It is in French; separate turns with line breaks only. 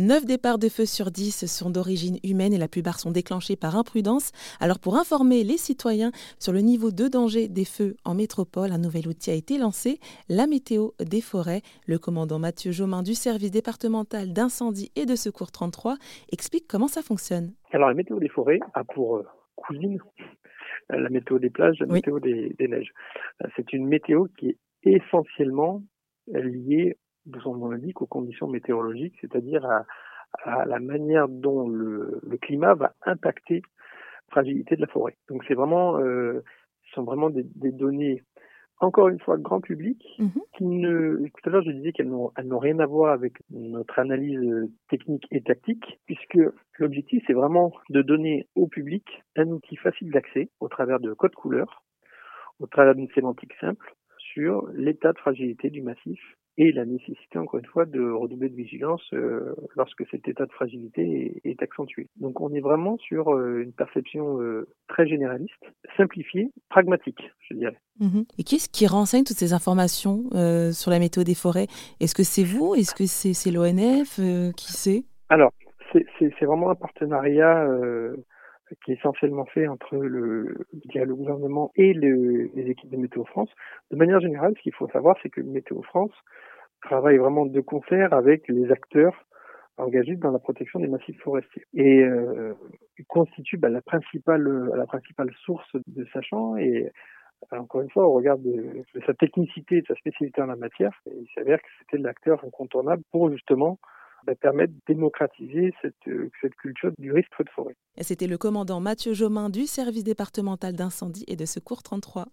9 départs de feu sur 10 sont d'origine humaine et la plupart sont déclenchés par imprudence. Alors pour informer les citoyens sur le niveau de danger des feux en métropole, un nouvel outil a été lancé, la météo des forêts. Le commandant Mathieu Jomain du service départemental d'incendie et de secours 33 explique comment ça fonctionne.
Alors la météo des forêts a pour euh, cousine la météo des plages, la météo des, des neiges. Euh, c'est une météo qui est essentiellement liée son nom l'indique, aux conditions météorologiques, c'est-à-dire à, à, la manière dont le, le, climat va impacter la fragilité de la forêt. Donc c'est vraiment, euh, ce sont vraiment des, des, données, encore une fois, grand public, -hmm. qui ne, tout à l'heure je disais qu'elles n'ont, elles n'ont rien à voir avec notre analyse technique et tactique, puisque l'objectif c'est vraiment de donner au public un outil facile d'accès au travers de codes couleurs, au travers d'une sémantique simple, sur l'état de fragilité du massif et la nécessité, encore une fois, de redoubler de vigilance euh, lorsque cet état de fragilité est, est, accentué. Donc on est vraiment sur euh, une perception euh, très généraliste, simplifiée, pragmatique, je dirais.
Mmh. Et qui est-ce qui renseigne toutes ces informations sur la météo des forêts? Est-ce que c'est vous? Est-ce que c'est l'ONF Qui c'est?
Alors, c'est vraiment un partenariat qui est essentiellement fait entre le, le gouvernement et le, les équipes de Météo France. De manière générale, ce qu'il faut savoir, c'est que Météo France travaille vraiment de concert avec les acteurs engagés dans la protection des massifs forestiers et euh, constitue bah, la principale la principale source de sachant et encore une fois, au regard de, sa technicité et de sa spécialité en la matière, il s'avère que c'était l'acteur incontournable pour justement bah, permettre de démocratiser cette, cette culture du risque de forêt.
C'était le commandant Mathieu Jomain du service départemental d'incendie et de secours 33.